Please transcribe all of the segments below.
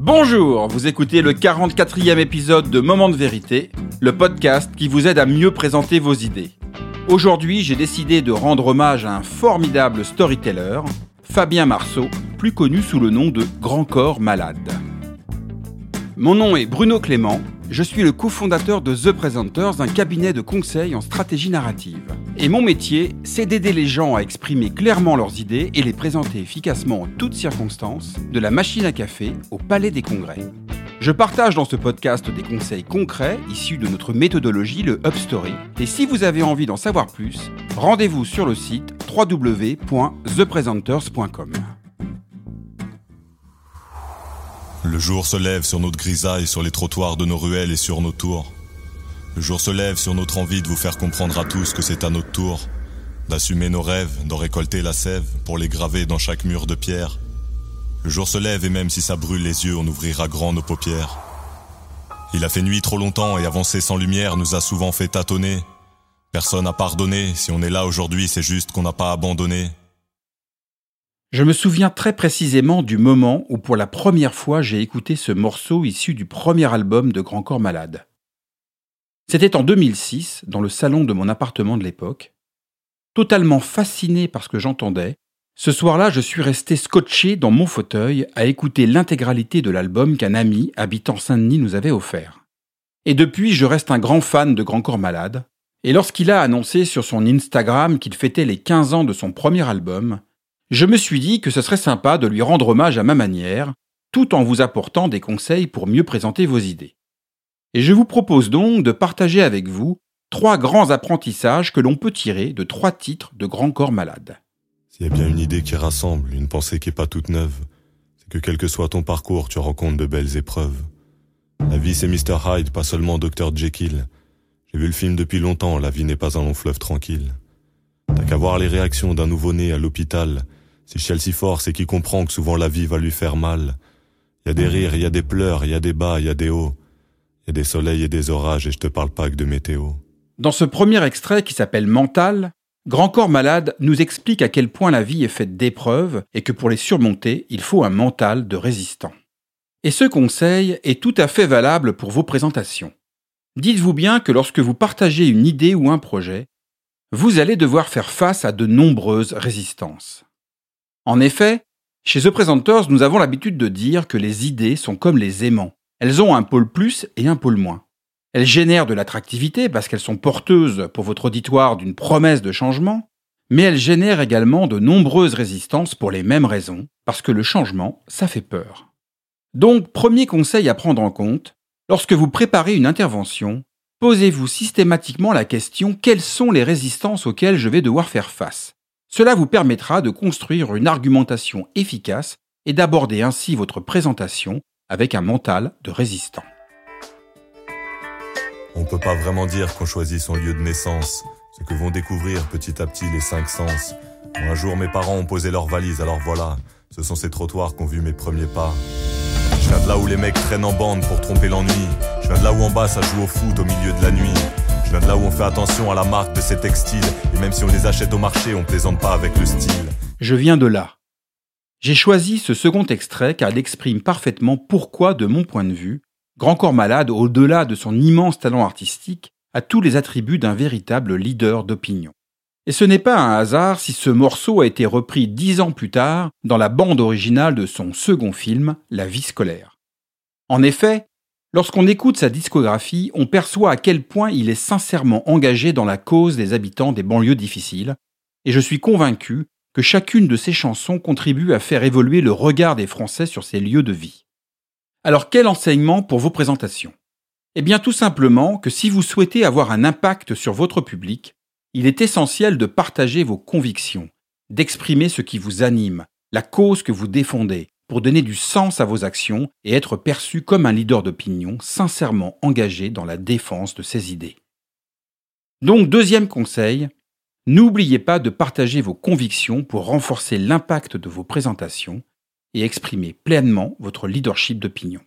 Bonjour, vous écoutez le 44e épisode de Moment de vérité, le podcast qui vous aide à mieux présenter vos idées. Aujourd'hui, j'ai décidé de rendre hommage à un formidable storyteller, Fabien Marceau, plus connu sous le nom de Grand Corps Malade. Mon nom est Bruno Clément, je suis le cofondateur de The Presenters, un cabinet de conseil en stratégie narrative. Et mon métier, c'est d'aider les gens à exprimer clairement leurs idées et les présenter efficacement en toutes circonstances, de la machine à café au palais des congrès. Je partage dans ce podcast des conseils concrets issus de notre méthodologie, le UpStory. Et si vous avez envie d'en savoir plus, rendez-vous sur le site www.thepresenters.com. Le jour se lève sur notre grisaille, sur les trottoirs de nos ruelles et sur nos tours. Le jour se lève sur notre envie de vous faire comprendre à tous que c'est à notre tour d'assumer nos rêves, d'en récolter la sève pour les graver dans chaque mur de pierre. Le jour se lève et même si ça brûle les yeux, on ouvrira grand nos paupières. Il a fait nuit trop longtemps et avancer sans lumière nous a souvent fait tâtonner. Personne n'a pardonné, si on est là aujourd'hui, c'est juste qu'on n'a pas abandonné. Je me souviens très précisément du moment où pour la première fois j'ai écouté ce morceau issu du premier album de Grand Corps Malade. C'était en 2006, dans le salon de mon appartement de l'époque. Totalement fasciné par ce que j'entendais, ce soir-là je suis resté scotché dans mon fauteuil à écouter l'intégralité de l'album qu'un ami habitant Saint-Denis nous avait offert. Et depuis je reste un grand fan de Grand Corps Malade, et lorsqu'il a annoncé sur son Instagram qu'il fêtait les 15 ans de son premier album, je me suis dit que ce serait sympa de lui rendre hommage à ma manière, tout en vous apportant des conseils pour mieux présenter vos idées. Et je vous propose donc de partager avec vous trois grands apprentissages que l'on peut tirer de trois titres de Grand Corps Malade. S'il y a bien une idée qui rassemble, une pensée qui est pas toute neuve, c'est que quel que soit ton parcours, tu rencontres de belles épreuves. La vie c'est Mr. Hyde, pas seulement Dr. Jekyll. J'ai vu le film depuis longtemps, la vie n'est pas un long fleuve tranquille. T'as qu'à voir les réactions d'un nouveau-né à l'hôpital, si Chelsea fort, c'est qui comprend que souvent la vie va lui faire mal. Y a des rires, y a des pleurs, y a des bas, y a des hauts. Y des soleils et des orages et je te parle pas que de météo. Dans ce premier extrait qui s'appelle Mental, Grand Corps Malade nous explique à quel point la vie est faite d'épreuves et que pour les surmonter, il faut un mental de résistant. Et ce conseil est tout à fait valable pour vos présentations. Dites-vous bien que lorsque vous partagez une idée ou un projet, vous allez devoir faire face à de nombreuses résistances. En effet, chez The Presenters, nous avons l'habitude de dire que les idées sont comme les aimants. Elles ont un pôle plus et un pôle moins. Elles génèrent de l'attractivité parce qu'elles sont porteuses pour votre auditoire d'une promesse de changement, mais elles génèrent également de nombreuses résistances pour les mêmes raisons, parce que le changement, ça fait peur. Donc, premier conseil à prendre en compte, lorsque vous préparez une intervention, posez-vous systématiquement la question quelles sont les résistances auxquelles je vais devoir faire face? Cela vous permettra de construire une argumentation efficace et d'aborder ainsi votre présentation avec un mental de résistant. On ne peut pas vraiment dire qu'on choisit son lieu de naissance, ce que vont découvrir petit à petit les cinq sens. un jour, mes parents ont posé leurs valises, alors voilà, ce sont ces trottoirs qu'ont vu mes premiers pas. Je viens de là où les mecs traînent en bande pour tromper l'ennui. Je viens de là où en bas ça joue au foot au milieu de la nuit. Je viens de là où on fait attention à la marque de ces textiles, et même si on les achète au marché, on plaisante pas avec le style. Je viens de là. J'ai choisi ce second extrait car il exprime parfaitement pourquoi, de mon point de vue, Grand Corps Malade, au-delà de son immense talent artistique, a tous les attributs d'un véritable leader d'opinion. Et ce n'est pas un hasard si ce morceau a été repris dix ans plus tard dans la bande originale de son second film, La vie scolaire. En effet, Lorsqu'on écoute sa discographie, on perçoit à quel point il est sincèrement engagé dans la cause des habitants des banlieues difficiles, et je suis convaincu que chacune de ses chansons contribue à faire évoluer le regard des Français sur ces lieux de vie. Alors quel enseignement pour vos présentations? Eh bien tout simplement que si vous souhaitez avoir un impact sur votre public, il est essentiel de partager vos convictions, d'exprimer ce qui vous anime, la cause que vous défendez, pour donner du sens à vos actions et être perçu comme un leader d'opinion sincèrement engagé dans la défense de ses idées. Donc deuxième conseil, n'oubliez pas de partager vos convictions pour renforcer l'impact de vos présentations et exprimer pleinement votre leadership d'opinion.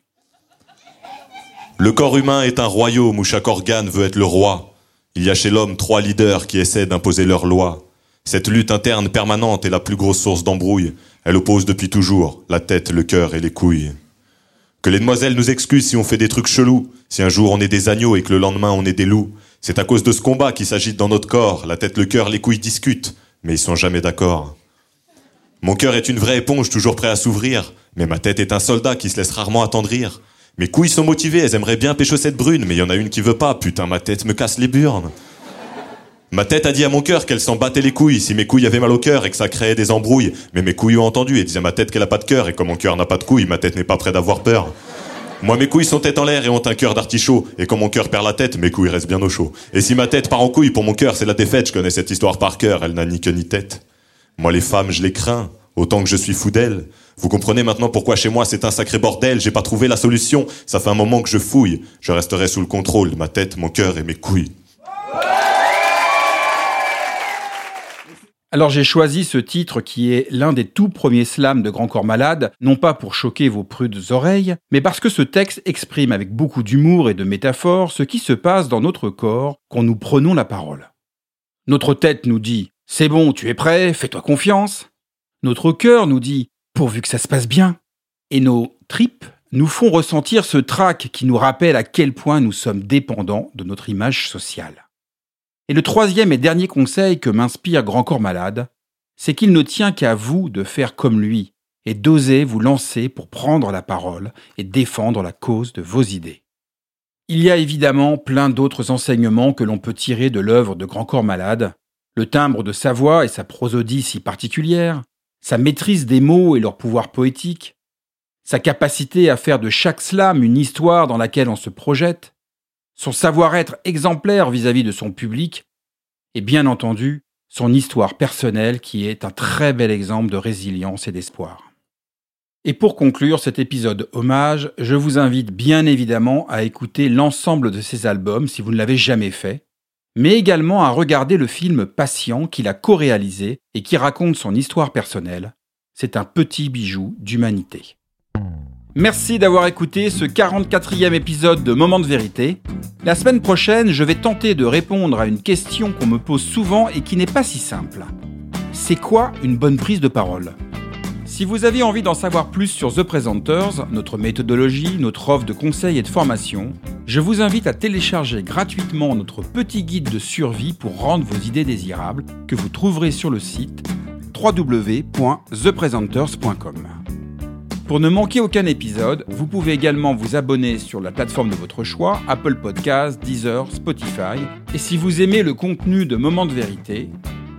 Le corps humain est un royaume où chaque organe veut être le roi. Il y a chez l'homme trois leaders qui essaient d'imposer leurs lois. Cette lutte interne permanente est la plus grosse source d'embrouille. Elle oppose depuis toujours la tête, le cœur et les couilles. Que les demoiselles nous excusent si on fait des trucs chelous, si un jour on est des agneaux et que le lendemain on est des loups. C'est à cause de ce combat qui s'agite dans notre corps, la tête, le cœur, les couilles discutent, mais ils sont jamais d'accord. Mon cœur est une vraie éponge toujours prêt à s'ouvrir, mais ma tête est un soldat qui se laisse rarement attendrir. Mes couilles sont motivées, elles aimeraient bien pécho cette brune, mais il y en a une qui veut pas, putain ma tête me casse les burnes. Ma tête a dit à mon cœur qu'elle s'en battait les couilles si mes couilles avaient mal au cœur et que ça créait des embrouilles. Mais mes couilles ont entendu et disaient à ma tête qu'elle a pas de cœur et comme mon cœur n'a pas de couilles, ma tête n'est pas près d'avoir peur. Moi, mes couilles sont tête en l'air et ont un cœur d'artichaut. Et quand mon cœur perd la tête, mes couilles restent bien au chaud. Et si ma tête part en couille, pour mon cœur, c'est la défaite. Je connais cette histoire par cœur. Elle n'a ni queue ni tête. Moi, les femmes, je les crains. Autant que je suis fou d'elles. Vous comprenez maintenant pourquoi chez moi c'est un sacré bordel. J'ai pas trouvé la solution. Ça fait un moment que je fouille. Je resterai sous le contrôle ma tête, mon cœur et mes couilles. Alors j'ai choisi ce titre qui est l'un des tout premiers slams de Grand Corps Malade, non pas pour choquer vos prudes oreilles, mais parce que ce texte exprime avec beaucoup d'humour et de métaphores ce qui se passe dans notre corps quand nous prenons la parole. Notre tête nous dit C'est bon, tu es prêt, fais-toi confiance. Notre cœur nous dit Pourvu que ça se passe bien. Et nos tripes nous font ressentir ce trac qui nous rappelle à quel point nous sommes dépendants de notre image sociale. Et le troisième et dernier conseil que m'inspire Grand Corps Malade, c'est qu'il ne tient qu'à vous de faire comme lui et d'oser vous lancer pour prendre la parole et défendre la cause de vos idées. Il y a évidemment plein d'autres enseignements que l'on peut tirer de l'œuvre de Grand Corps Malade, le timbre de sa voix et sa prosodie si particulière, sa maîtrise des mots et leur pouvoir poétique, sa capacité à faire de chaque slam une histoire dans laquelle on se projette, son savoir-être exemplaire vis-à-vis de son public, et bien entendu, son histoire personnelle qui est un très bel exemple de résilience et d'espoir. Et pour conclure cet épisode hommage, je vous invite bien évidemment à écouter l'ensemble de ses albums si vous ne l'avez jamais fait, mais également à regarder le film Patient qu'il a co-réalisé et qui raconte son histoire personnelle. C'est un petit bijou d'humanité. Merci d'avoir écouté ce 44e épisode de Moment de vérité. La semaine prochaine, je vais tenter de répondre à une question qu'on me pose souvent et qui n'est pas si simple. C'est quoi une bonne prise de parole? Si vous avez envie d'en savoir plus sur The Presenters, notre méthodologie, notre offre de conseils et de formation, je vous invite à télécharger gratuitement notre petit guide de survie pour rendre vos idées désirables que vous trouverez sur le site www.thepresenters.com. Pour ne manquer aucun épisode, vous pouvez également vous abonner sur la plateforme de votre choix, Apple Podcasts, Deezer, Spotify. Et si vous aimez le contenu de Moments de vérité,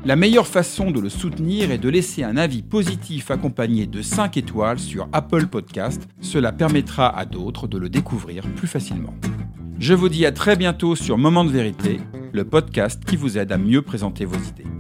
la meilleure façon de le soutenir est de laisser un avis positif accompagné de 5 étoiles sur Apple Podcasts. Cela permettra à d'autres de le découvrir plus facilement. Je vous dis à très bientôt sur Moment de vérité, le podcast qui vous aide à mieux présenter vos idées.